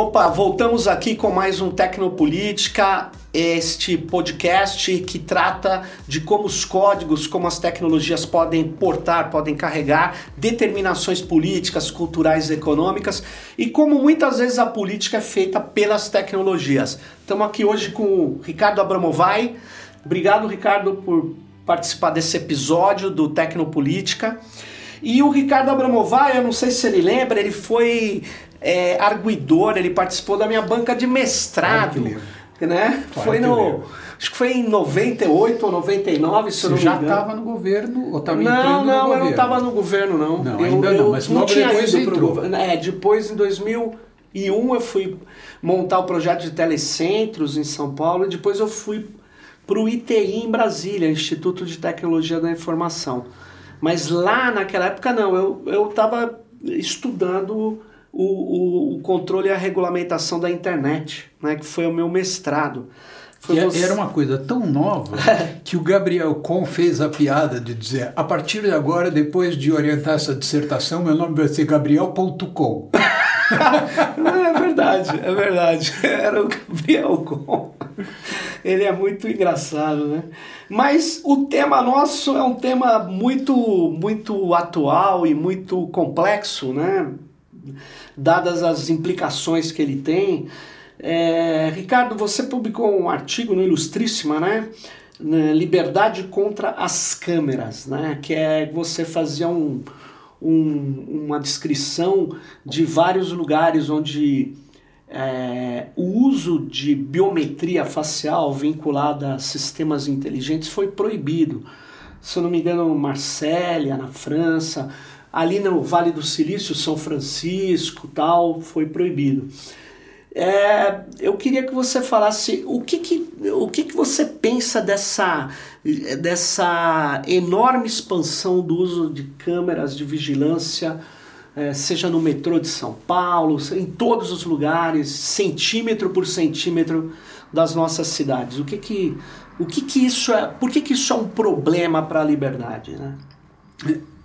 Opa, voltamos aqui com mais um Tecnopolítica, este podcast que trata de como os códigos, como as tecnologias podem portar, podem carregar determinações políticas, culturais, econômicas e como muitas vezes a política é feita pelas tecnologias. Estamos aqui hoje com o Ricardo Abramovai. Obrigado, Ricardo, por participar desse episódio do Tecnopolítica. E o Ricardo Abramovai, eu não sei se ele lembra, ele foi é, arguidor, ele participou da minha banca de mestrado. Né? foi no. Acho que foi em 98 ou 99, se Você eu não já me engano. estava no governo ou estava Não, não, eu governo? não estava no governo, não. Não, eu, ainda não, mas não tinha depois ido pro governo. É, depois, em 2001, eu fui montar o projeto de telecentros em São Paulo e depois eu fui para o ITI em Brasília, Instituto de Tecnologia da Informação. Mas lá naquela época, não, eu estava estudando o, o, o controle e a regulamentação da internet, né, que foi o meu mestrado. Foi Que você- era uma coisa tão nova que o Gabriel Com fez a piada de dizer: a partir de agora, depois de orientar essa dissertação, meu nome vai ser Gabriel.com. É verdade, é verdade. Era o Gabriel Com. Ele é muito engraçado, né? Mas o tema nosso é um tema muito, muito atual e muito complexo, né? Dadas as implicações que ele tem. É, Ricardo, você publicou um artigo no Ilustríssima, né? Liberdade contra as câmeras, né? Que é você fazia um, um- uma descrição de vários lugares onde é, o uso de biometria facial vinculada a sistemas inteligentes foi proibido. Se eu não me engano, Marsella, na França, ali no Vale do Silício, São Francisco, tal, foi proibido. É, eu queria que você falasse o que, que, o que, que você pensa dessa, dessa enorme expansão do uso de câmeras de vigilância, é, seja no metrô de São Paulo, em todos os lugares, centímetro por centímetro das nossas cidades. O que que, o que, que isso é? Por que, que isso é um problema para a liberdade? Né?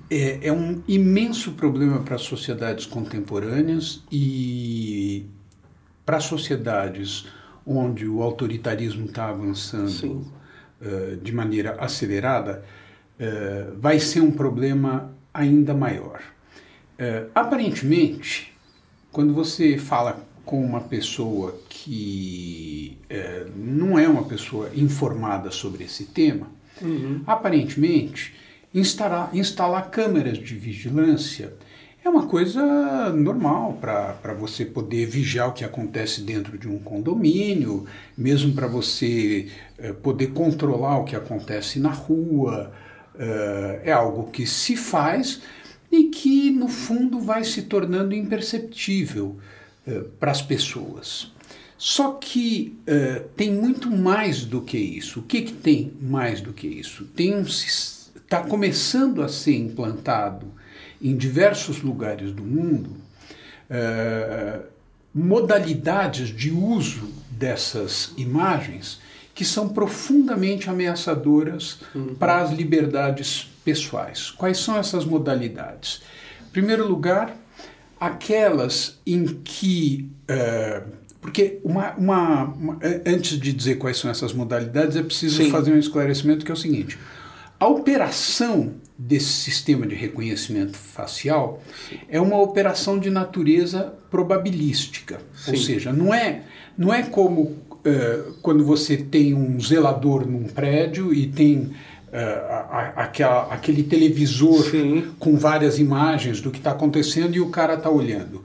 É, é um imenso problema para as sociedades contemporâneas e para sociedades onde o autoritarismo está avançando eh, de maneira acelerada, eh, vai ser um problema ainda maior. Eh, aparentemente, quando você fala com uma pessoa que não é uma pessoa informada sobre esse tema, aparentemente instalar, instalar câmeras de vigilância é uma coisa normal para você poder vigiar o que acontece dentro de um condomínio, mesmo para você eh, poder controlar o que acontece na rua. Eh, é algo que se faz e que, no fundo, vai se tornando imperceptível para as pessoas. Só que eh, tem muito mais do que isso. O que, que tem mais do que isso? Tem um está começando a ser implantado em diversos lugares do mundo eh, modalidades de uso dessas imagens que são profundamente ameaçadoras para as liberdades pessoais. Quais são essas modalidades? Em primeiro lugar, aquelas em que. eh, porque uma, uma- uma- eh, antes de dizer quais são essas modalidades, é preciso Sim. fazer um esclarecimento que é o seguinte: a operação desse sistema de reconhecimento facial é uma operação de natureza probabilística, ou Sim. seja, não é não é como eh, quando você tem um zelador num prédio e tem eh, a- a- aquela- aquele televisor Sim. com várias imagens do que está acontecendo e o cara está olhando.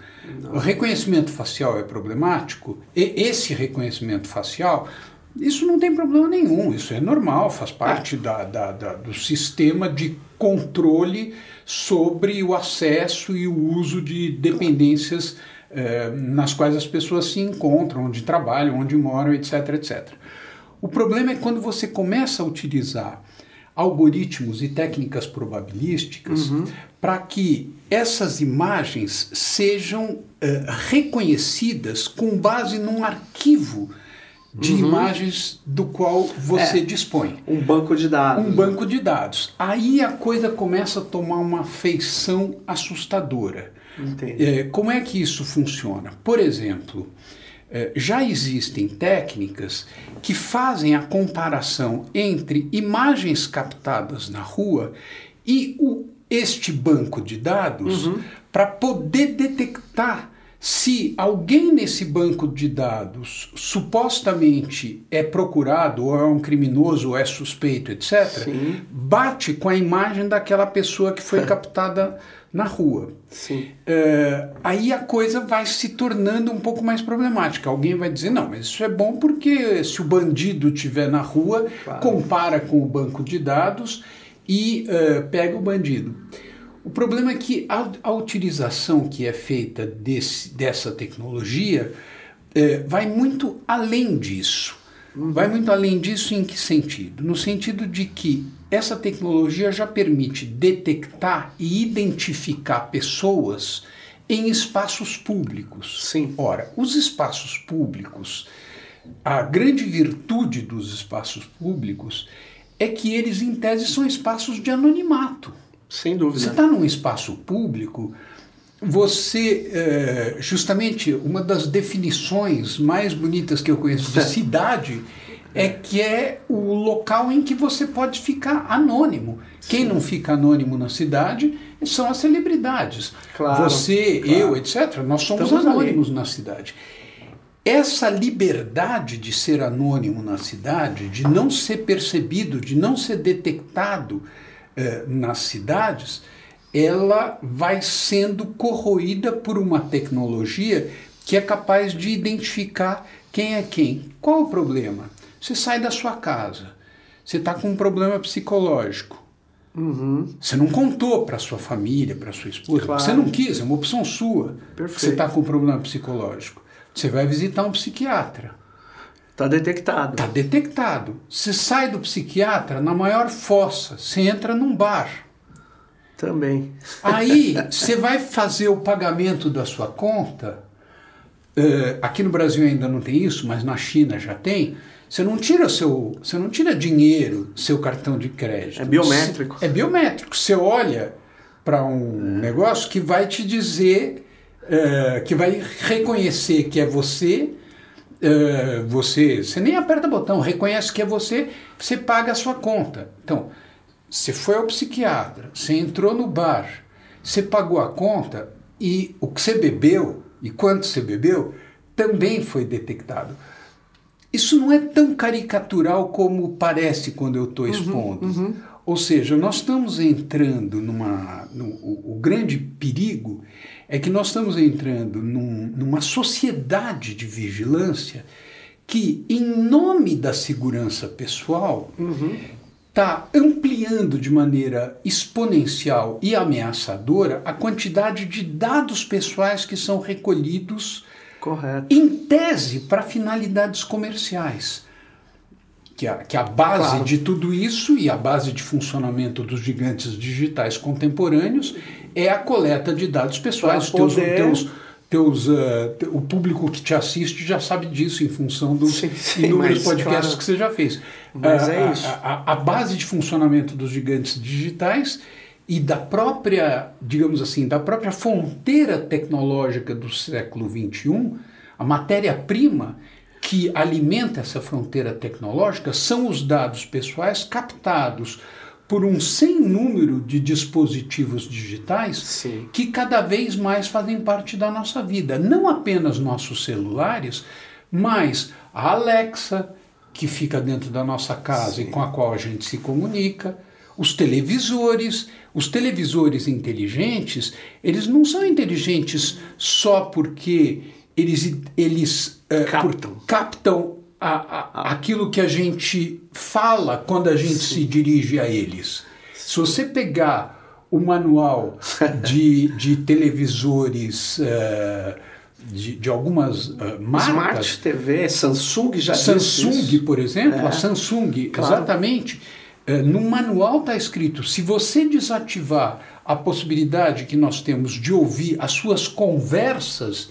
O reconhecimento facial é problemático, e esse reconhecimento facial, isso não tem problema nenhum, isso é normal, faz parte da, da- da- do sistema de controle sobre o acesso e o uso de dependências eh, nas quais as pessoas se encontram, onde trabalham, onde moram, etc, etc. O problema é quando você começa a utilizar algoritmos e técnicas probabilísticas para que essas imagens sejam eh, reconhecidas com base num arquivo de imagens do qual você É. dispõe. Um banco de dados. Um banco de dados. Aí a coisa começa a tomar uma feição assustadora. É, como é que isso funciona? Por exemplo, é, já existem técnicas que fazem a comparação entre imagens captadas na rua e o, este banco de dados uhum. para poder detectar se alguém nesse banco de dados supostamente é procurado, ou é um criminoso, ou é suspeito, etc., Sim. bate com a imagem daquela pessoa que foi captada na rua. É, aí a coisa vai se tornando um pouco mais problemática. Alguém vai dizer, não, mas isso é bom porque se o bandido estiver na rua, claro. compara com o banco de dados e uh, pega o bandido. O problema é que a, a utilização que é feita desse, dessa tecnologia é, vai muito além disso. Uhum. Vai muito além disso em que sentido? No sentido de que essa tecnologia já permite detectar e identificar pessoas em espaços públicos. Sim. Ora, os espaços públicos, a grande virtude dos espaços públicos é que eles, em tese, são espaços de anonimato. Sem dúvida. Você está num espaço público, você, é, justamente, uma das definições mais bonitas que eu conheço de cidade é que é o local em que você pode ficar anônimo. Quem não fica anônimo na cidade são as celebridades. Claro, você, claro. eu, etc., nós somos Estamos anônimos ali. na cidade. Essa liberdade de ser anônimo na cidade, de não ser percebido, de não ser detectado, eh, nas cidades, ela vai sendo corroída por uma tecnologia que é capaz de identificar quem é quem. Qual o problema? Você sai da sua casa, você está com um problema psicológico. Uhum. Você não contou para sua família, para sua esposa, claro. você não quis, é uma opção sua. Perfeito. Você está com um problema psicológico. Você vai visitar um psiquiatra. Está detectado. Está detectado. Você sai do psiquiatra na maior fossa, você entra num bar. Também. Aí você vai fazer o pagamento da sua conta. Uh, aqui no Brasil ainda não tem isso, mas na China já tem. Você não tira seu, você não tira dinheiro, seu cartão de crédito. É biométrico. É biométrico. Você olha para um é. negócio que vai te dizer, uh, que vai reconhecer que é você uh, você, você nem aperta botão, reconhece que é você, você paga a sua conta. Então, você foi ao psiquiatra, você entrou no bar, você pagou a conta e o que você bebeu e quanto você bebeu também foi detectado. Isso não é tão caricatural como parece quando eu estou uhum, expondo. Uhum, uhum. Ou seja, nós estamos entrando numa. No, o, o, grande perigo é que nós estamos entrando num, numa sociedade de vigilância que, em nome da segurança pessoal, está uhum. ampliando de maneira exponencial e ameaçadora a quantidade de dados pessoais que são recolhidos Correto. em tese para finalidades comerciais que a, que a base claro. de tudo isso e a base de funcionamento dos gigantes digitais contemporâneos é a coleta de dados pessoais. Teus, teus, teus, uh, o público que te assiste já sabe disso em função dos sim, sim, inúmeros podcasts claro. que você já fez. Mas uh, é isso. A, a, a base de funcionamento dos gigantes digitais e da própria, digamos assim, da própria fronteira tecnológica do século XXI, a matéria-prima que alimenta essa fronteira tecnológica são os dados pessoais captados por um sem número de dispositivos digitais Sim. que cada vez mais fazem parte da nossa vida. Não apenas nossos celulares, mas a Alexa, que fica dentro da nossa casa Sim. e com a qual a gente se comunica, os televisores. Os televisores inteligentes, eles não são inteligentes só porque eles, eles uh, captam, por, captam a, a, ah. aquilo que a gente fala quando a gente Sim. se dirige a eles. Se você pegar o manual de, de televisores uh, de, de, algumas uh, marcas. Smart TV, Samsung já Samsung, por exemplo, é. a Samsung, claro. exatamente. Uh, no manual está escrito: se você desativar a possibilidade que nós temos de ouvir as suas conversas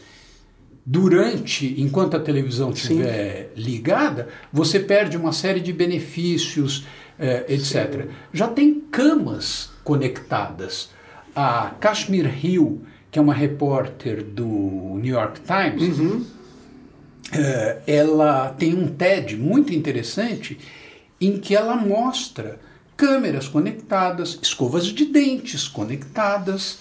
durante, enquanto a televisão estiver ligada, você perde uma série de benefícios, eh, etc. Sim. Já tem camas conectadas. A Kashmir Hill, que é uma repórter do New York Times, uhum. uh, ela tem um TED muito interessante em que ela mostra câmeras conectadas, escovas de dentes conectadas.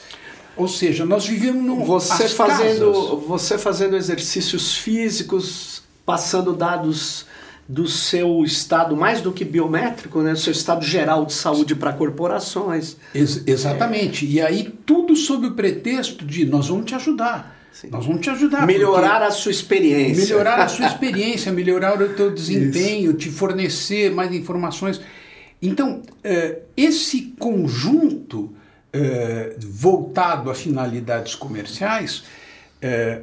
Ou seja, nós vivemos num você fazendo casas. você fazendo exercícios físicos, passando dados do seu estado mais do que biométrico, né, do seu estado geral de saúde para corporações. Ex exatamente. É. E aí tudo sob o pretexto de nós vamos te ajudar. Sim. Nós vamos te ajudar. Melhorar a sua experiência. Melhorar a sua experiência, melhorar o teu desempenho, Isso. te fornecer mais informações. Então, eh, esse conjunto eh, voltado a finalidades comerciais eh,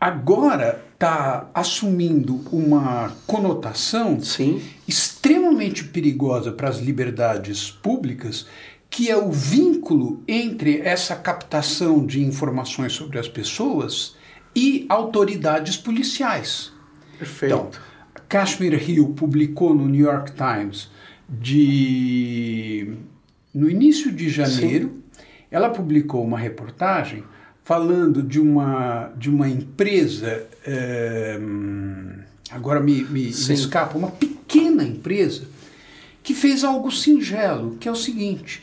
agora está assumindo uma conotação Sim. extremamente perigosa para as liberdades públicas, que é o vínculo entre essa captação de informações sobre as pessoas e autoridades policiais. Perfeito. Então, Kashmir Hill publicou no New York Times de no início de janeiro, Sim. Ela publicou uma reportagem falando de uma, de uma empresa, é, agora me, me, me, escapa, uma pequena empresa, que fez algo singelo, que é o seguinte: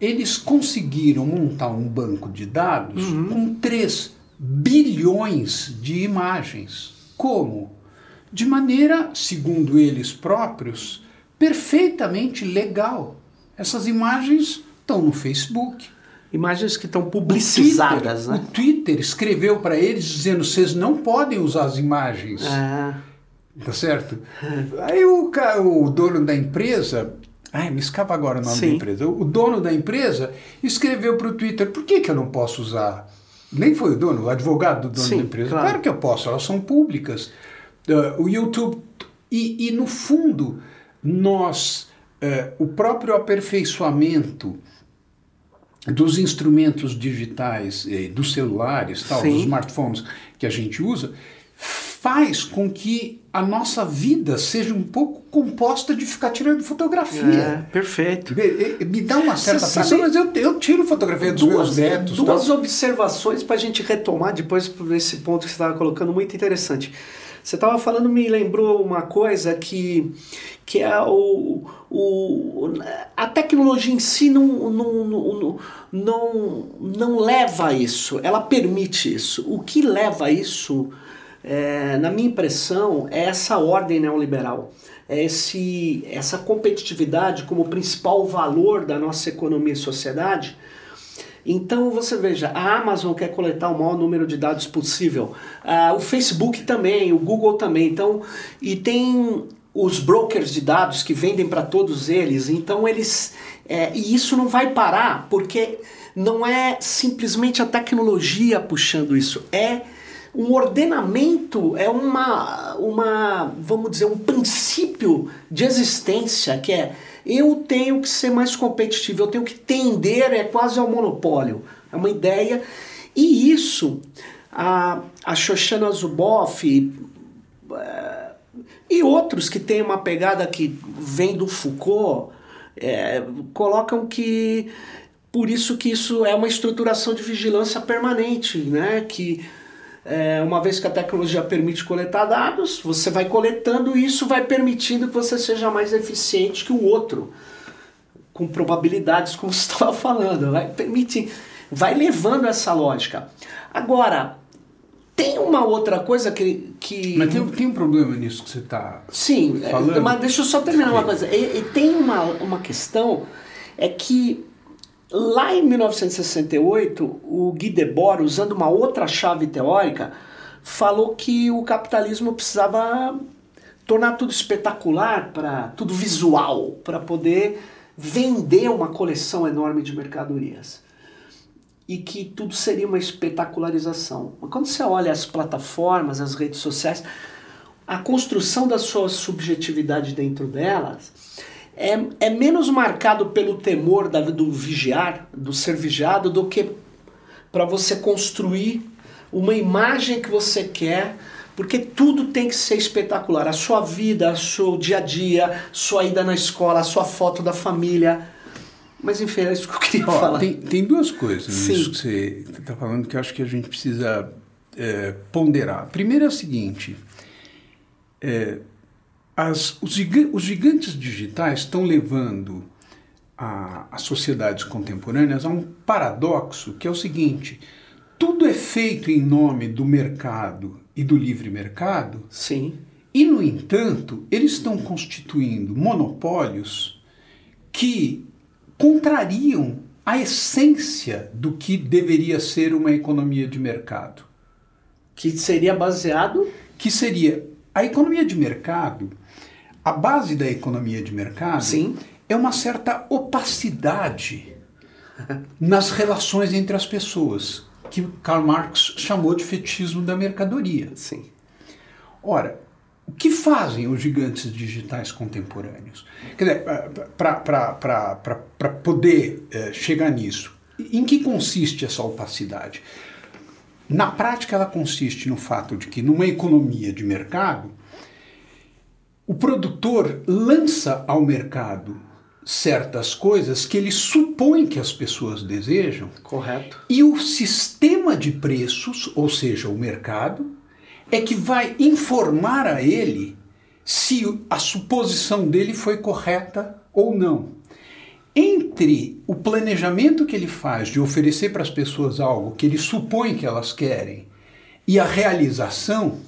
eles conseguiram montar um banco de dados uhum. com 3 bilhões de imagens. Como? De maneira, segundo eles próprios, perfeitamente legal. Essas imagens estão no Facebook, imagens que estão publicizadas. Twitter, né? o Twitter escreveu para eles dizendo: vocês não podem usar as imagens. Ah. Tá certo? Aí o, o dono da empresa. Ai, me escapa agora o nome Sim. da empresa. O dono da empresa escreveu para o Twitter: por que, que eu não posso usar? Nem foi o dono, o advogado do dono Sim, da empresa. Claro. claro. que eu posso, elas são públicas. Uh, o YouTube. E, e, no fundo, nós. Uh, o próprio aperfeiçoamento dos instrumentos digitais, eh, dos celulares, tal, dos smartphones que a gente usa, faz com que a nossa vida seja um pouco composta de ficar tirando fotografia. É, perfeito. Me, me dá uma certa pressão, mas eu, eu tiro fotografia dos duas, meus netos. Duas tal. observações para a gente retomar depois esse ponto que você estava colocando, muito interessante. Você estava falando, me lembrou uma coisa que, que é o, o, a tecnologia em si não, não, não, não, não leva a isso, ela permite isso. O que leva a isso, é, na minha impressão, é essa ordem neoliberal. É esse, essa competitividade como principal valor da nossa economia e sociedade então você veja, a Amazon quer coletar o maior número de dados possível, uh, o Facebook também, o Google também. Então, e tem os brokers de dados que vendem para todos eles. Então eles é, e isso não vai parar porque não é simplesmente a tecnologia puxando isso, é um ordenamento, é uma, uma vamos dizer, um princípio de existência que é eu tenho que ser mais competitivo, eu tenho que tender é quase ao monopólio. É uma ideia. E isso, a, a Shoshana Zuboff é, e outros que têm uma pegada que vem do Foucault, é, colocam que por isso que isso é uma estruturação de vigilância permanente, né? que é, uma vez que a tecnologia permite coletar dados, você vai coletando e isso vai permitindo que você seja mais eficiente que o outro, com probabilidades, como você estava falando, vai permitir, vai levando essa lógica. Agora, tem uma outra coisa que. que... Mas tem, tem um problema nisso que você está. Sim, é, falando. mas deixa eu só terminar uma coisa. E, e tem uma, uma questão, é que Lá em 1968, o Guy Debord, usando uma outra chave teórica, falou que o capitalismo precisava tornar tudo espetacular, para tudo visual, para poder vender uma coleção enorme de mercadorias. E que tudo seria uma espetacularização. Mas quando você olha as plataformas, as redes sociais, a construção da sua subjetividade dentro delas é, é menos marcado pelo temor da, do vigiar, do ser vigiado, do que para você construir uma imagem que você quer, porque tudo tem que ser espetacular. A sua vida, o seu dia a dia, sua ida na escola, a sua foto da família. Mas enfim, é isso que eu queria Ó, falar. Tem, tem duas coisas Sim. nisso que você está falando que eu acho que a gente precisa é, ponderar. Primeiro é o seguinte: é, as- os, os gigantes digitais estão levando a- as sociedades contemporâneas a um paradoxo que é o seguinte: tudo é feito em nome do mercado e do livre mercado, Sim, e, no entanto, eles estão constituindo monopólios que contrariam a essência do que deveria ser uma economia de mercado, que seria baseado que seria a economia de mercado. A base da economia de mercado Sim. é uma certa opacidade nas relações entre as pessoas, que Karl Marx chamou de fetichismo da mercadoria. Sim. Ora, o que fazem os gigantes digitais contemporâneos? Quer dizer, para poder eh, chegar nisso, em que consiste essa opacidade? Na prática, ela consiste no fato de que, numa economia de mercado, o produtor lança ao mercado certas coisas que ele supõe que as pessoas desejam Correto. e o sistema de preços, ou seja, o mercado, é que vai informar a ele se a suposição dele foi correta ou não. Entre o planejamento que ele faz de oferecer para as pessoas algo que ele supõe que elas querem e a realização,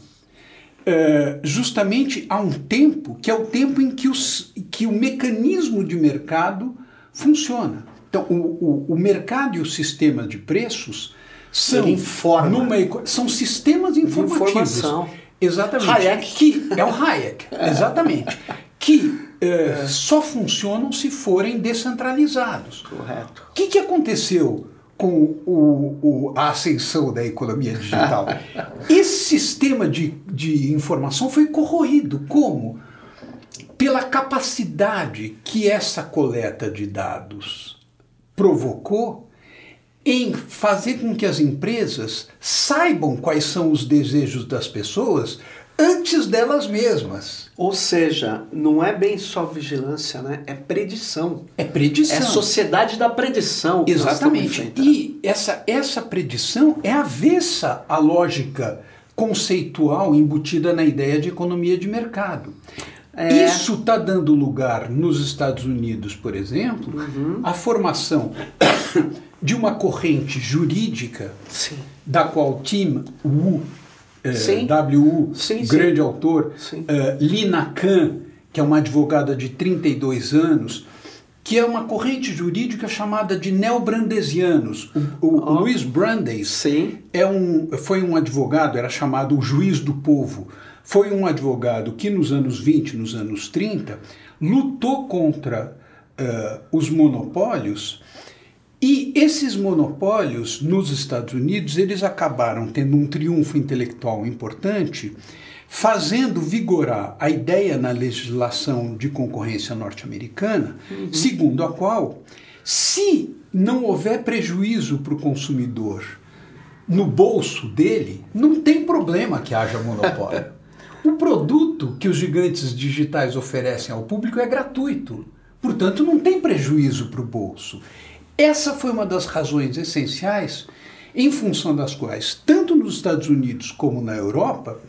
eh, justamente há um tempo que é o tempo em que, os, que o mecanismo de mercado funciona. Então, o, o, o mercado e o sistema de preços são, numa são sistemas informativos. informação. Exatamente. Hayek. Que, é o Hayek, exatamente. Que eh, só funcionam se forem descentralizados. Correto. O que, que aconteceu com o- o- a ascensão da economia digital? Esse sistema de, de informação foi corroído. Como? Pela capacidade que essa coleta de dados provocou em fazer com que as empresas saibam quais são os desejos das pessoas antes delas mesmas. Ou seja, não é bem só vigilância, né? É predição. É predição. É sociedade da predição. Exatamente. E essa, essa predição é avessa à lógica conceitual embutida na ideia de economia de mercado. É. Isso está dando lugar nos Estados Unidos, por exemplo, Uhum. à formação de uma corrente jurídica Sim. da qual Tim Wu, Sim. W.U., Sim, sim. grande autor, Sim. eh, Lina Khan, que é uma advogada de 32 anos, que é uma corrente jurídica chamada de neobrandesianos. O, o Ó. Luiz Brandeis Sim. é um, foi um advogado, era chamado o juiz do povo. Foi um advogado que nos anos 20, nos anos 30, lutou contra eh, os monopólios e esses monopólios nos Estados Unidos, eles acabaram tendo um triunfo intelectual importante, fazendo vigorar a ideia na legislação de concorrência norte-americana, segundo a qual, se não houver prejuízo para o consumidor no bolso dele, não tem problema que haja monopólio. o produto que os gigantes digitais oferecem ao público é gratuito, portanto, não tem prejuízo para o bolso. Essa foi uma das razões essenciais em função das quais, tanto nos Estados Unidos como na Europa,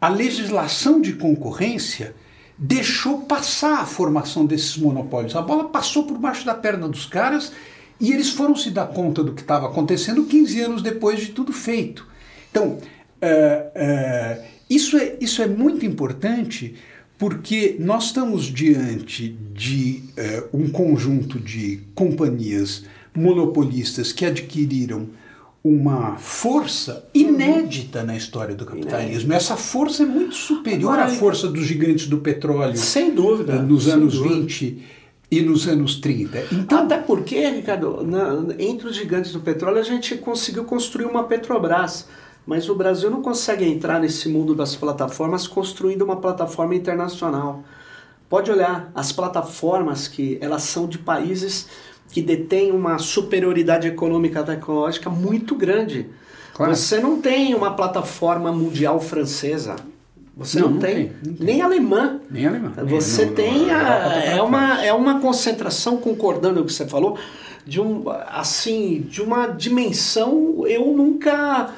a legislação de concorrência deixou passar a formação desses monopólios. A bola passou por baixo da perna dos caras e eles foram se dar conta do que estava acontecendo 15 anos depois de tudo feito. Então, eh, eh, isso, é, isso é muito importante porque nós estamos diante de eh, um conjunto de companhias monopolistas que adquiriram uma força inédita na história do capitalismo. Essa força é muito superior Agora, à força dos gigantes do petróleo Sem dúvida. eh, nos anos dúvida. 20 e nos anos 30. Então, Até porque, Ricardo, na- entre os gigantes do petróleo a gente conseguiu construir uma Petrobras, mas o Brasil não consegue entrar nesse mundo das plataformas construindo uma plataforma internacional. Pode olhar, as plataformas que elas são de países que detêm uma superioridade econômica e tecnológica muito grande. Claro. Você não tem uma plataforma mundial francesa. Você não, não, tem. Tem, não, tem. Nem alemã. Nem alemã. Você não, tem a, é uma é uma concentração concordando com o que você falou de um assim de uma dimensão eu nunca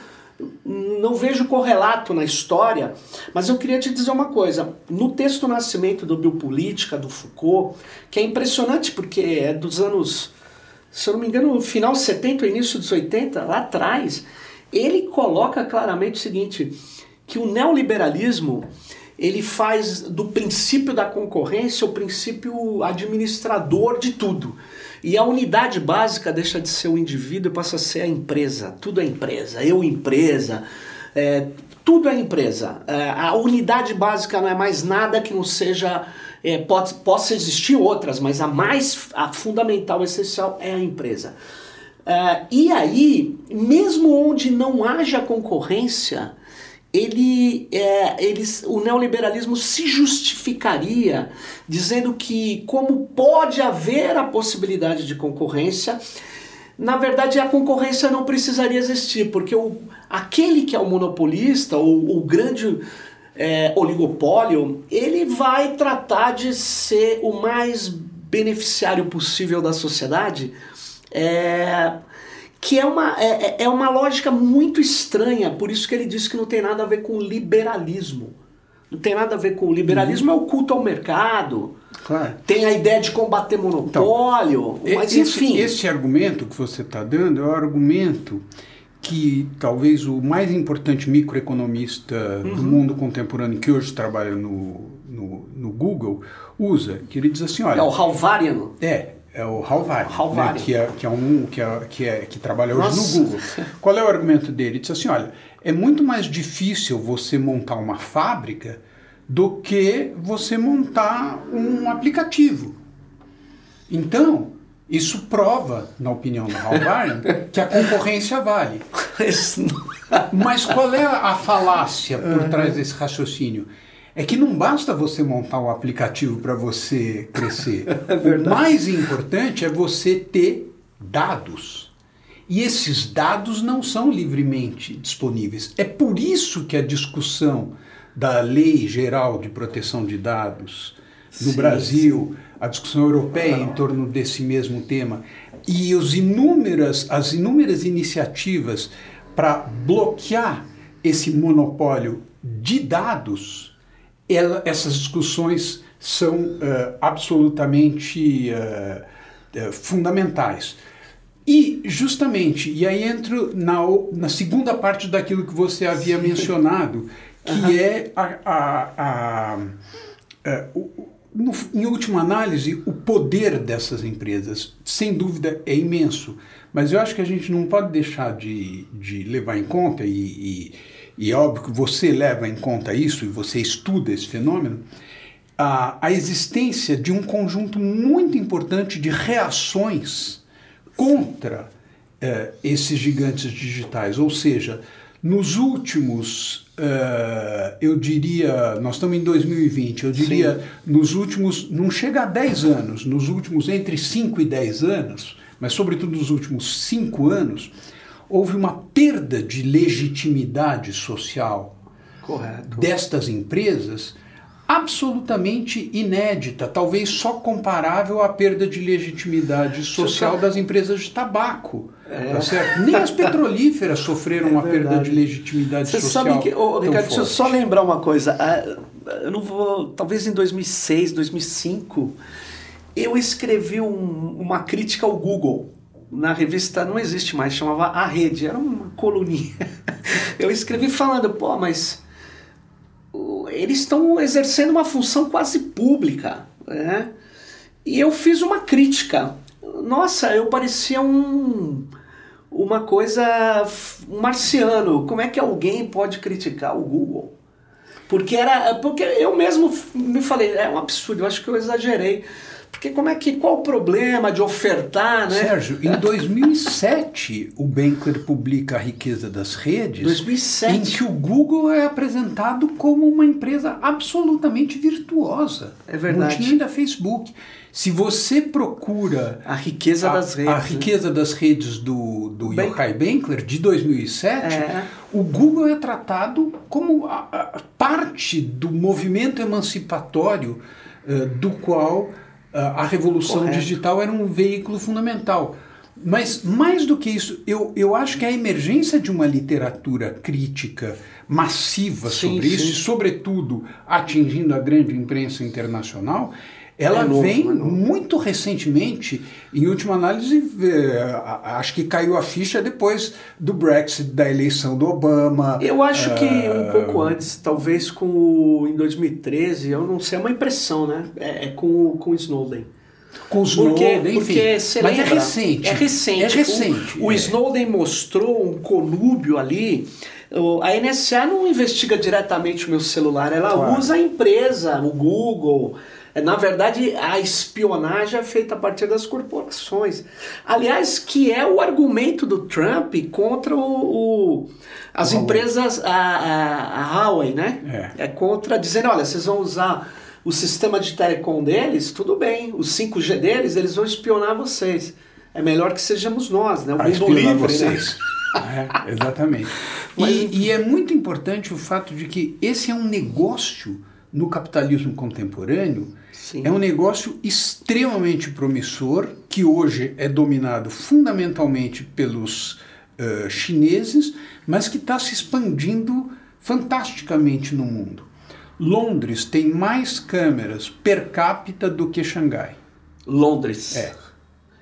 não vejo correlato na história, mas eu queria te dizer uma coisa. No texto Nascimento do Biopolítica, do Foucault, que é impressionante porque é dos anos, se eu não me engano, final 70, início dos 80, lá atrás, ele coloca claramente o seguinte, que o neoliberalismo ele faz do princípio da concorrência o princípio administrador de tudo. E a unidade básica deixa de ser o indivíduo e passa a ser a empresa. Tudo é empresa. Eu, empresa. É, tudo é empresa. É, a unidade básica não é mais nada que não seja. É, pode, possa existir outras, mas a mais a fundamental, essencial é a empresa. É, e aí, mesmo onde não haja concorrência, ele, é, eles, o neoliberalismo se justificaria dizendo que, como pode haver a possibilidade de concorrência, na verdade a concorrência não precisaria existir, porque o, aquele que é o monopolista, ou o grande é, oligopólio, ele vai tratar de ser o mais beneficiário possível da sociedade. É, que é uma, é, é, é uma lógica muito estranha, por isso que ele disse que não tem nada a ver com liberalismo. Não tem nada a ver com liberalismo, uhum. é o culto ao mercado. Claro. Tem a ideia de combater monopólio, então, mas enfim. Esse, esse argumento que você está dando é o argumento que talvez o mais importante microeconomista uhum. do mundo contemporâneo que hoje trabalha no, no, no, Google usa, que ele diz assim, olha... É o Halvarian. É, é o Halvari, Né, que, é, que é um que, é, que, é, que trabalha hoje Nossa. no Google. Qual é o argumento dele? Ele diz assim, olha, é muito mais difícil você montar uma fábrica do que você montar um aplicativo. Então, isso prova, na opinião do Halvari, que a concorrência vale. Mas qual é a falácia por trás desse raciocínio? É que não basta você montar um aplicativo para você crescer. é o mais importante é você ter dados. E esses dados não são livremente disponíveis. É por isso que a discussão da Lei Geral de Proteção de Dados no sim, Brasil, sim. a discussão europeia em torno desse mesmo tema e os inúmeras, as inúmeras iniciativas para bloquear esse monopólio de dados ela, essas discussões são uh, absolutamente uh, uh, fundamentais. E, justamente, e aí entro na, na segunda parte daquilo que você havia mencionado, que uhum. é a, a, a, a o, no, em última análise, o poder dessas empresas, sem dúvida, é imenso. Mas eu acho que a gente não pode deixar de, de levar em conta, e, e e é óbvio que você leva em conta isso e você estuda esse fenômeno, a, a existência de um conjunto muito importante de reações contra eh, esses gigantes digitais. Ou seja, nos últimos, uh, eu diria, nós estamos em 2020, eu diria, Sim. nos últimos, não chega a 10 anos, nos últimos entre 5 e 10 anos, mas sobretudo nos últimos 5 anos, houve uma perda de legitimidade social Correto. destas empresas absolutamente inédita, talvez só comparável à perda de legitimidade social das empresas de tabaco. É. Tá certo? Nem as petrolíferas sofreram é uma perda de legitimidade Você social. Você sabe que, oh, Ricardo, deixa eu só lembrar uma coisa. Ah, eu não vou, talvez em 2006, 2005, eu escrevi um, uma crítica ao Google na revista não existe mais, chamava A Rede, era uma coluninha. Eu escrevi falando, pô, mas eles estão exercendo uma função quase pública, né? E eu fiz uma crítica. Nossa, eu parecia um uma coisa um marciano. Como é que alguém pode criticar o Google? Porque era porque eu mesmo me falei, é um absurdo, eu acho que eu exagerei. Porque como é que qual o problema de ofertar, né? Sérgio, em 2007 o Bankler publica a riqueza das redes, 2007. em que o Google é apresentado como uma empresa absolutamente virtuosa. É verdade. Não tinha ainda Facebook. Se você procura a riqueza a, das redes, a riqueza das redes do do Yochai Bankler de 2007, é. o Google é tratado como a, a, parte do movimento emancipatório uh, do qual a revolução Correto. digital era um veículo fundamental. Mas mais do que isso, eu, eu acho que a emergência de uma literatura crítica massiva sim, sobre sim. isso, e sobretudo atingindo a grande imprensa internacional, ela é novo, vem é muito recentemente, em última análise, é, acho que caiu a ficha depois do Brexit, da eleição do Obama. Eu acho uh, que um pouco antes, talvez com o, em 2013, eu não sei, é uma impressão, né? É, é com, com o Snowden. Com o Snowden, porque, enfim. Porque Mas é recente. É recente. É recente. O, o Snowden mostrou um conúbio ali a NSA não investiga diretamente o meu celular, ela claro. usa a empresa, o Google, é, na verdade, a espionagem é feita a partir das corporações. Aliás, que é o argumento do Trump contra o, o as Huawei. empresas, a, a, a, Huawei, né? É. é contra, dizendo, olha, vocês vão usar o sistema de telecom deles, tudo bem. O 5G deles, eles vão espionar vocês. É melhor que sejamos nós, né? O mundo livre, né? vocês. Né? é, exatamente. Mas, e, e é muito importante o fato de que esse é um negócio no capitalismo contemporâneo Sim. É um negócio extremamente promissor que hoje é dominado fundamentalmente pelos uh, chineses, mas que está se expandindo fantasticamente no mundo. Londres tem mais câmeras per capita do que Xangai. Londres. É.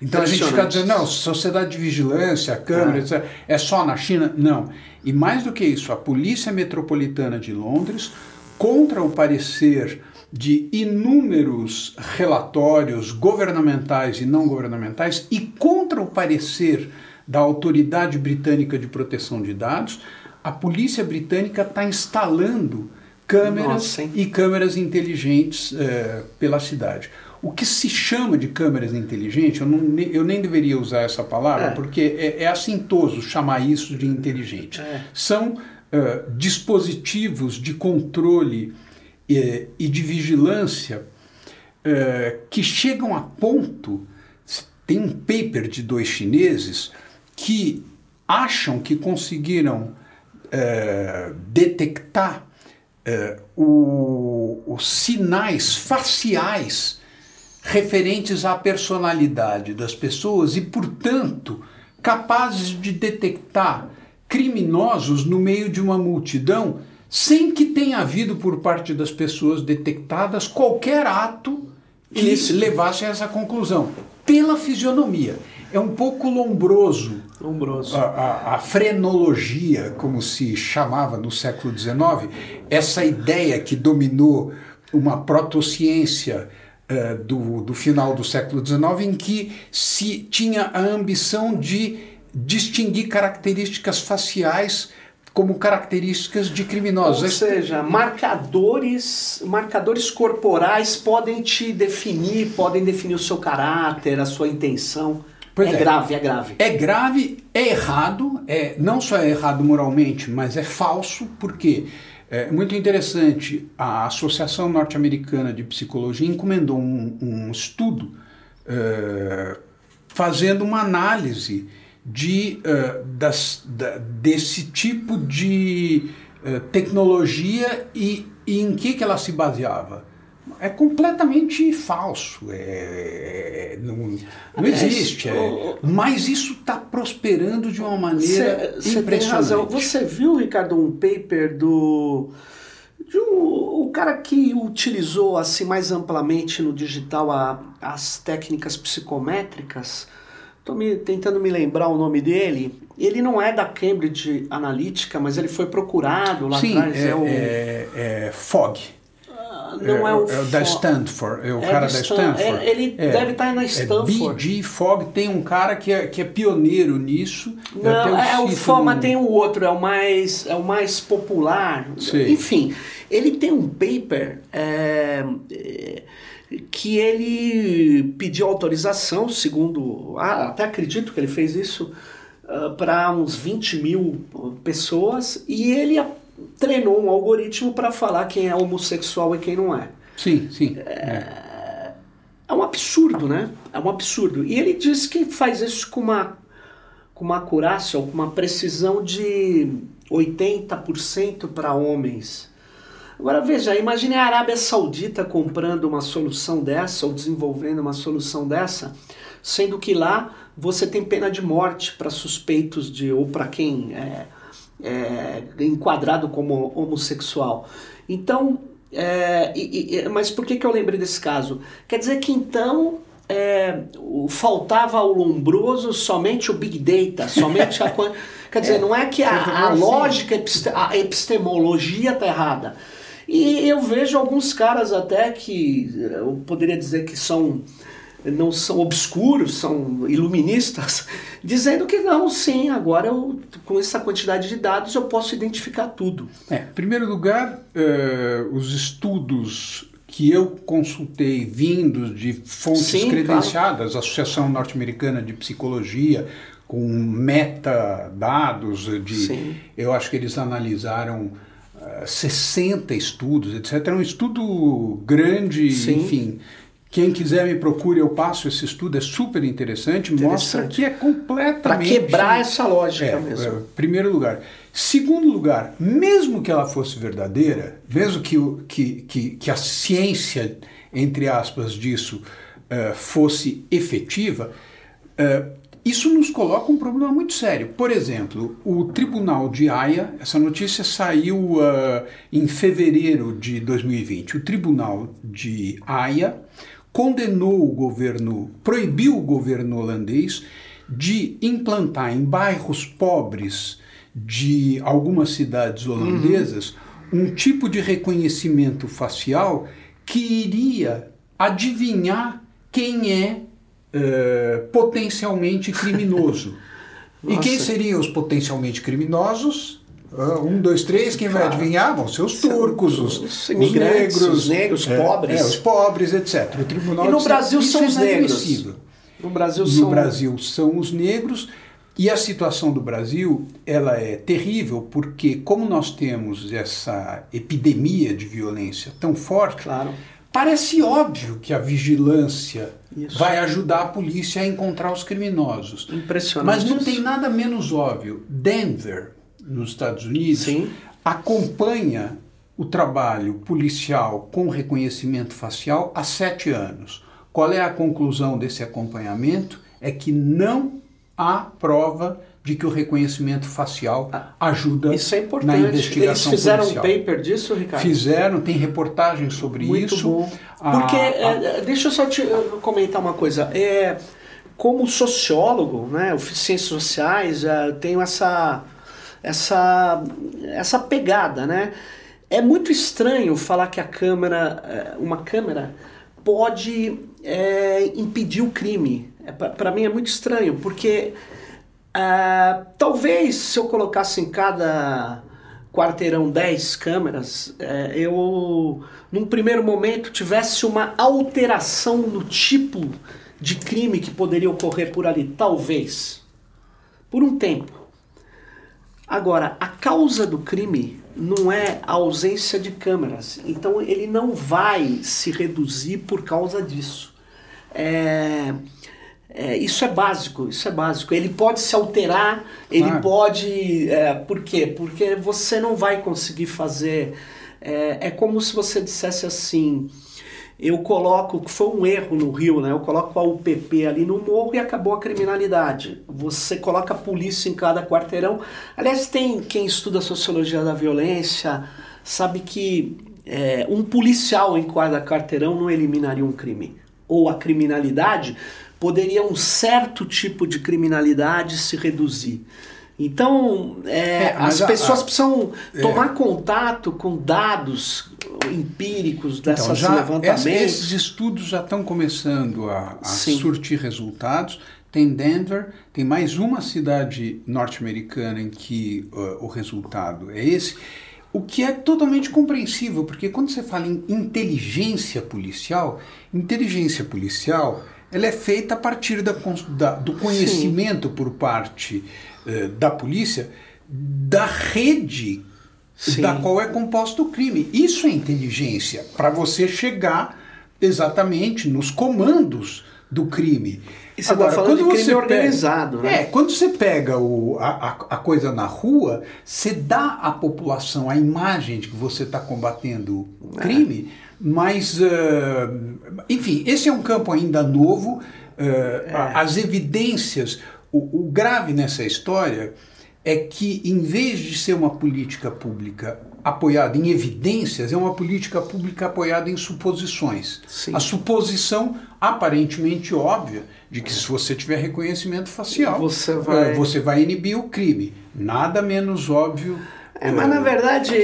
Então a gente fica dizendo, não, sociedade de vigilância, câmeras, ah. é só na China. Não. E mais do que isso, a Polícia Metropolitana de Londres, contra o parecer de inúmeros relatórios governamentais e não governamentais e contra o parecer da Autoridade Britânica de Proteção de Dados, a polícia britânica está instalando câmeras Nossa, e câmeras inteligentes é, pela cidade. O que se chama de câmeras inteligentes, eu, não, eu nem deveria usar essa palavra, é. porque é, é, assintoso chamar isso de inteligente. É. São uh, dispositivos de controle e, e de vigilância é, que chegam a ponto. Tem um paper de dois chineses que acham que conseguiram detectar o, os sinais faciais referentes à personalidade das pessoas e, portanto, capazes de detectar criminosos no meio de uma multidão sem que tenha havido por parte das pessoas detectadas qualquer ato que Isso. levasse a essa conclusão. Pela fisionomia. É um pouco lombroso. Lombroso. A, a, a frenologia, como se chamava no século XIX, essa ideia que dominou uma protociência uh, do, do final do século XIX, em que se tinha a ambição de distinguir características faciais como características de criminosos. Ou seja, marcadores, marcadores corporais podem te definir, podem definir o seu caráter, a sua intenção. É, é, grave, é grave. É grave, é errado, é, não só é errado moralmente, mas é falso, porque é muito interessante, a Associação Norte-Americana de Psicologia encomendou um, um estudo é, fazendo uma análise de, uh, das, da, desse tipo de uh, tecnologia e, e, em que, que ela se baseava. É completamente falso, é, não, não existe. É, mas isso está prosperando de uma maneira cê, impressionante. Cê tem razão. Você viu, Ricardo, um paper do de um, o cara que utilizou assim mais amplamente no digital a, as técnicas psicométricas Estou me, tentando me lembrar o nome dele. Ele não é da Cambridge Analytica, mas ele foi procurado lá Sim, atrás. É, é, o... é, é Fogg. Ah, não é, é, o, é o da Stanford, é o é cara da Stanford. É, ele deve estar tá na Stanford. É B.G. Fogg tem um cara que é, que é pioneiro nisso. Não, é o Fogg, mas tem o outro, é o mais, é o mais popular. Sim. Enfim, ele tem um paper que ele pediu autorização, segundo. Ah, até acredito que ele fez isso uh, ah, para uns 20 mil pessoas e ele treinou um algoritmo para falar quem é homossexual e quem não é. Sim, sim. É, é um absurdo, né? É um absurdo. E ele diz que faz isso com uma, com uma acurácia ou com uma precisão de 80% para homens Agora veja, imagine a Arábia Saudita comprando uma solução dessa ou desenvolvendo uma solução dessa, sendo que lá você tem pena de morte para suspeitos de ou para quem é, é, enquadrado como homossexual. Então, é, e, e, mas por que, que eu lembrei desse caso? Quer dizer que então é, faltava ao lombroso somente o Big Data, somente a. Quer dizer, é, não é que a, a lógica, a epistemologia está errada. E eu vejo alguns caras até que eu poderia dizer que são não são obscuros, são iluministas, dizendo que não, sim, agora eu, com essa quantidade de dados eu posso identificar tudo. É, em primeiro lugar, uh, os estudos que eu consultei vindos de fontes sim, credenciadas, claro. Associação Norte-Americana de Psicologia, com metadados de, sim. eu acho que eles analisaram 60 estudos, etc. É um estudo grande, Sim. enfim. Quem quiser me procure, eu passo esse estudo, é super interessante, interessante. mostra que é completamente. Para quebrar essa lógica é, mesmo. É, primeiro lugar. Segundo lugar, mesmo que ela fosse verdadeira, mesmo que, que, que, que a ciência, entre aspas, disso uh, fosse efetiva, uh, isso nos coloca um problema muito sério. Por exemplo, o Tribunal de Haia, essa notícia saiu uh, em fevereiro de 2020. O Tribunal de Haia condenou o governo, proibiu o governo holandês de implantar em bairros pobres de algumas cidades holandesas uhum. um tipo de reconhecimento facial que iria adivinhar quem é uh, potencialmente criminoso. e quem seriam os potencialmente criminosos? Uh, um, dois, três, quem vai adivinhar? Vão ser os turcos, os, os, os negros, os negros, é, pobres. É, os pobres, etc. O tribunal e no Brasil são os negros. No Brasil, são... no Brasil são os negros. E a situação do Brasil ela é terrível porque, como nós temos essa epidemia de violência tão forte, claro. Parece óbvio que a vigilância isso. vai ajudar a polícia a encontrar os criminosos. Impressionante. Mas não tem nada menos óbvio. Denver, nos Estados Unidos, Sim. acompanha o trabalho policial com reconhecimento facial há sete anos. Qual é a conclusão desse acompanhamento? É que não há prova de que o reconhecimento facial ah, ajuda isso é importante. na investigação Eles fizeram policial. um paper disso, Ricardo? Fizeram, tem reportagem sobre Muito isso. Bom. Porque, é, deixa eu só te comentar uma coisa. É, como sociólogo, né, ciências sociais, é, tenho essa, essa, essa pegada, né? É muito estranho falar que a câmera, uma câmera pode é, impedir o crime. É, Para mim é muito estranho, porque Uh, talvez se eu colocasse em cada quarteirão 10 câmeras, uh, eu, num primeiro momento, tivesse uma alteração no tipo de crime que poderia ocorrer por ali. Talvez. Por um tempo. Agora, a causa do crime não é a ausência de câmeras. Então, ele não vai se reduzir por causa disso. É é, isso é básico, isso é básico. Ele pode se alterar, ele ah. pode. É, por quê? Porque você não vai conseguir fazer. É, é como se você dissesse assim. Eu coloco, que foi um erro no Rio, né? Eu coloco a UPP ali no morro e acabou a criminalidade. Você coloca a polícia em cada quarteirão. Aliás, tem quem estuda a sociologia da violência, sabe que é, um policial em cada quarteirão não eliminaria um crime. Ou a criminalidade poderia um certo tipo de criminalidade se reduzir. Então, é, é, as pessoas a, precisam é. tomar contato com dados empíricos então, dessas então, já, levantamentos. Esses estudos já estão começando a, a surtir resultados. Tem Denver, tem mais uma cidade norte-americana em que uh, o resultado é esse. O que é totalmente compreensível, porque quando você fala em inteligência policial, inteligência policial ela é feita a partir da, da, do conhecimento Sim. por parte eh, da polícia da rede Sim. da qual é composto o crime. Isso é inteligência, para você chegar exatamente nos comandos do crime. E você está falando de crime organizado, pega, né? É, quando você pega o, a, a coisa na rua, você dá à população a imagem de que você está combatendo o crime, é. Mas, uh, enfim, esse é um campo ainda novo. Uh, é. As evidências, o, o grave nessa história é que, em vez de ser uma política pública apoiada em evidências, é uma política pública apoiada em suposições. Sim. A suposição aparentemente óbvia de que se você tiver reconhecimento facial, você vai, eh, você vai inibir o crime. Nada menos óbvio. É, mas na verdade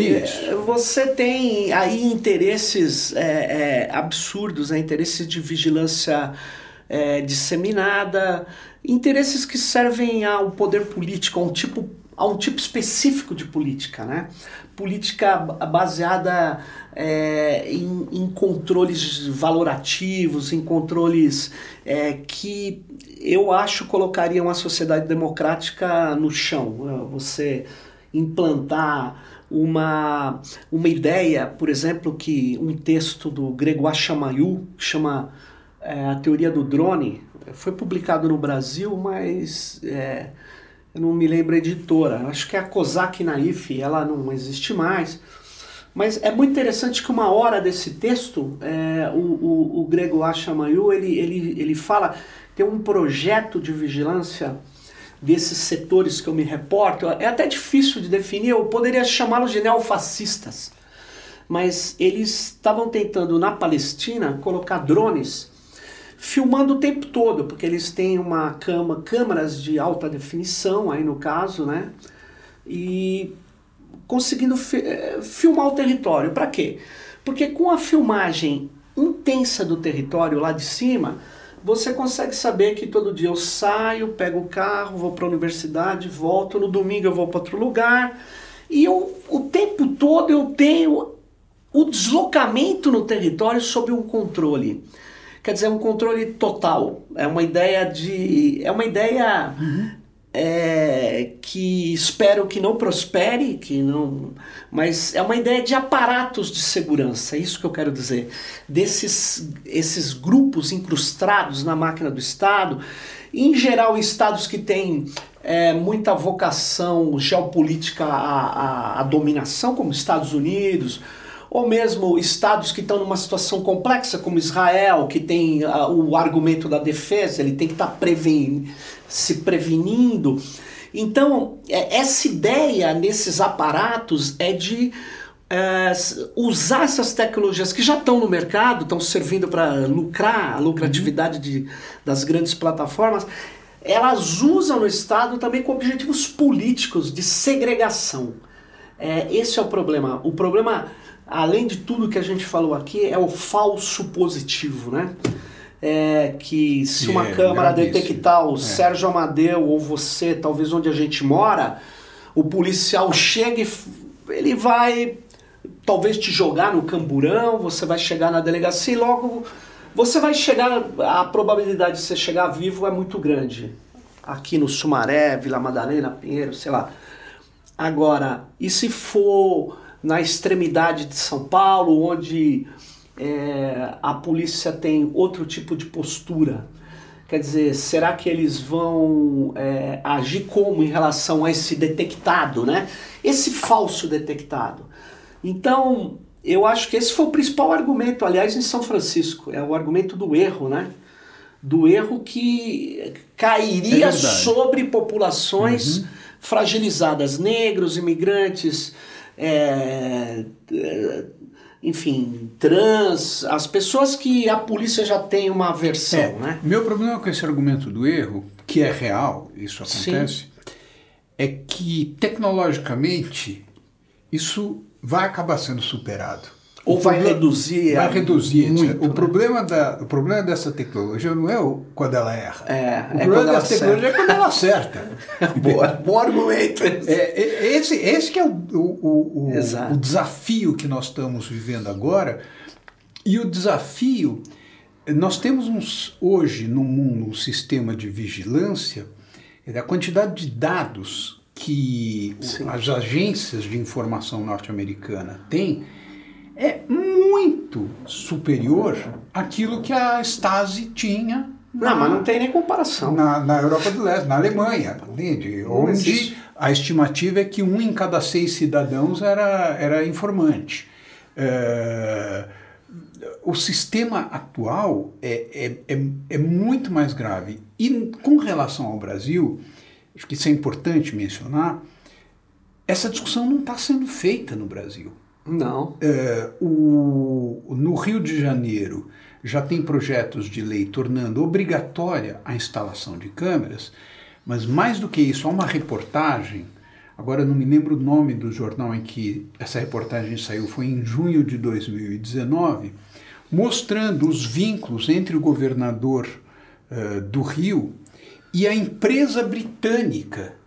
você tem aí interesses é, é, absurdos, né? interesses de vigilância é, disseminada, interesses que servem ao poder político, a um tipo, a um tipo específico de política, né? Política baseada é, em, em, controles valorativos, em controles é, que eu acho colocariam a sociedade democrática no chão. Você implantar uma, uma ideia, por exemplo, que um texto do grego Achamayu chama é, a teoria do drone foi publicado no Brasil, mas é, eu não me lembro a editora. Acho que é a Kozak Naif, ela não existe mais. Mas é muito interessante que uma hora desse texto, é, o, o, o, grego Ashamayu, ele, ele, ele fala, tem um projeto de vigilância desses setores que eu me reporto, é até difícil de definir, eu poderia chamá-los de neofascistas, mas eles estavam tentando na Palestina colocar drones filmando o tempo todo, porque eles têm uma cama, câmeras de alta definição, aí no caso, né? E conseguindo fi eh, filmar o território. Para quê? Porque com a filmagem intensa do território lá de cima, você consegue saber que todo dia eu saio, pego o carro, vou para a universidade, volto, no domingo eu vou para outro lugar, e eu, o tempo todo eu tenho o deslocamento no território sob um controle quer dizer, um controle total. É uma ideia de. É uma ideia uhum. É, que espero que não prospere, que não. Mas é uma ideia de aparatos de segurança, é isso que eu quero dizer. Desses esses grupos incrustados na máquina do Estado, em geral estados que têm é, muita vocação geopolítica à, à, à dominação, como Estados Unidos ou mesmo estados que estão numa situação complexa, como Israel, que tem uh, o argumento da defesa, ele tem que estar tá preveni se prevenindo. Então, é, essa ideia nesses aparatos é de é, usar essas tecnologias que já estão no mercado, estão servindo para lucrar, a lucratividade uhum. de, das grandes plataformas, elas usam no Estado também com objetivos políticos de segregação. É, esse é o problema. O problema além de tudo que a gente falou aqui, é o falso positivo, né? É que se uma é, câmera detectar o é. Sérgio Amadeu ou você, talvez onde a gente mora, o policial chega e ele vai talvez te jogar no camburão, você vai chegar na delegacia e logo você vai chegar, a probabilidade de você chegar vivo é muito grande. Aqui no Sumaré, Vila Madalena, Pinheiro, sei lá. Agora, e se for na extremidade de São Paulo, onde é, a polícia tem outro tipo de postura. Quer dizer, será que eles vão é, agir como em relação a esse detectado, né? Esse falso detectado. Então, eu acho que esse foi o principal argumento, aliás, em São Francisco, é o argumento do erro, né? Do erro que cairia é sobre populações uhum. fragilizadas, negros, imigrantes, é, é, enfim, trans, as pessoas que a polícia já tem uma versão, é, né? Meu problema com esse argumento do erro, que é real, isso acontece, Sim. é que tecnologicamente isso vai acabar sendo superado. Ou vai problema, reduzir. Vai reduzir. Muito, o, né? problema da, o problema dessa tecnologia não é o, quando ela erra. É, o é problema dessa tecnologia é quando ela acerta. Boa, bom argumento. É, é, esse, esse que é o, o, o, o desafio que nós estamos vivendo agora. E o desafio, nós temos uns, hoje no mundo um sistema de vigilância, a quantidade de dados que Sim. as agências de informação norte-americana têm é muito superior àquilo que a Stasi tinha Não, mas não tem nem comparação. Na, na Europa do Leste, na Alemanha, entende? Onde a estimativa é que um em cada seis cidadãos era, era informante. É, o sistema atual é, é, é, é, muito mais grave. E com relação ao Brasil, acho que isso é importante mencionar, essa discussão não está sendo feita no Brasil. Não. É, o, no Rio de Janeiro já tem projetos de lei tornando obrigatória a instalação de câmeras, mas mais do que isso, há uma reportagem. Agora não me lembro o nome do jornal em que essa reportagem saiu, foi em junho de 2019, mostrando os vínculos entre o governador uh, do Rio e a empresa britânica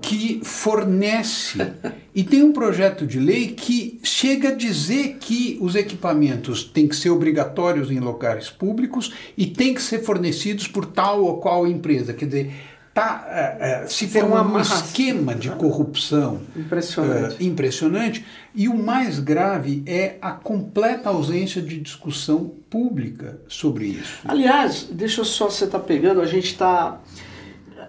que fornece e tem um projeto de lei que chega a dizer que os equipamentos têm que ser obrigatórios em locais públicos e têm que ser fornecidos por tal ou qual empresa. Quer dizer, tá, uh, se formando um esquema de corrupção impressionante. Uh, impressionante. E o mais grave é a completa ausência de discussão pública sobre isso. Aliás, deixa eu só, você está pegando, a gente está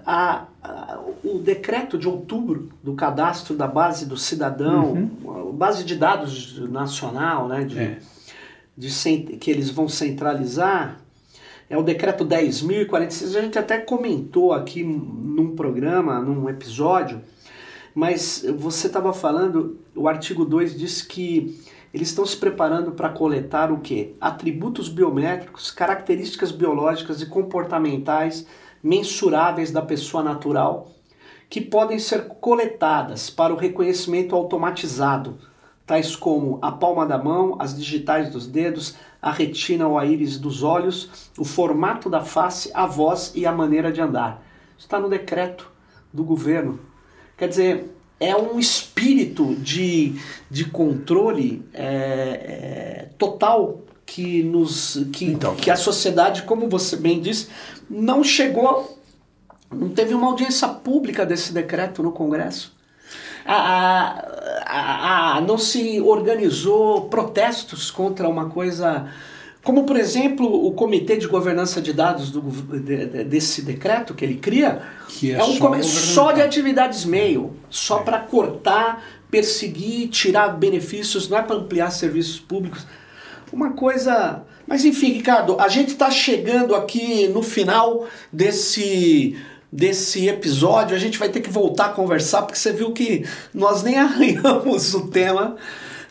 a, a, o decreto de outubro do cadastro da base do cidadão, uhum. base de dados nacional, né, de, é. de, que eles vão centralizar, é o decreto 10.046. A gente até comentou aqui num programa, num episódio, mas você estava falando, o artigo 2 diz que eles estão se preparando para coletar o quê? Atributos biométricos, características biológicas e comportamentais mensuráveis da pessoa natural que podem ser coletadas para o reconhecimento automatizado, tais como a palma da mão, as digitais dos dedos, a retina ou a íris dos olhos, o formato da face, a voz e a maneira de andar. Está no decreto do governo. Quer dizer, é um espírito de, de controle é, é, total que nos que, então. que a sociedade, como você bem disse, não chegou, não teve uma audiência pública desse decreto no Congresso. A, a, a, não se organizou protestos contra uma coisa como por exemplo o comitê de governança de dados do, de, de, desse decreto que ele cria que é, é um só, só de atividades meio só é. para cortar perseguir tirar benefícios não é para ampliar serviços públicos uma coisa. Mas enfim, Ricardo, a gente está chegando aqui no final desse desse episódio. A gente vai ter que voltar a conversar porque você viu que nós nem arranhamos o tema.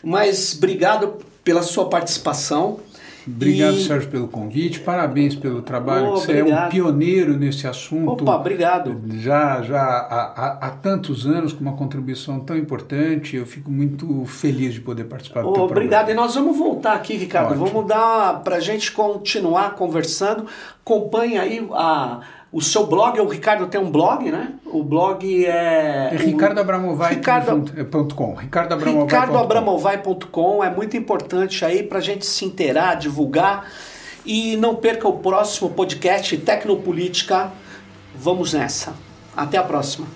Mas obrigado pela sua participação. Obrigado, e... Sérgio, pelo convite. Parabéns pelo trabalho. Oh, Você é um pioneiro nesse assunto. Opa, obrigado. Já, já há, há, tantos anos, com uma contribuição tão importante. Eu fico muito feliz de poder participar do teu Obrigado. Programa. E nós vamos voltar aqui, Ricardo. Ótimo. Vamos dar para a gente continuar conversando. Acompanhe aí a o seu blog, o Ricardo tem um blog, né? O blog é. é ricardoabramovai.com. Ricardoabramovai.com é muito importante aí para a gente se inteirar, divulgar. E não perca o próximo podcast Tecnopolítica. Vamos nessa. Até a próxima.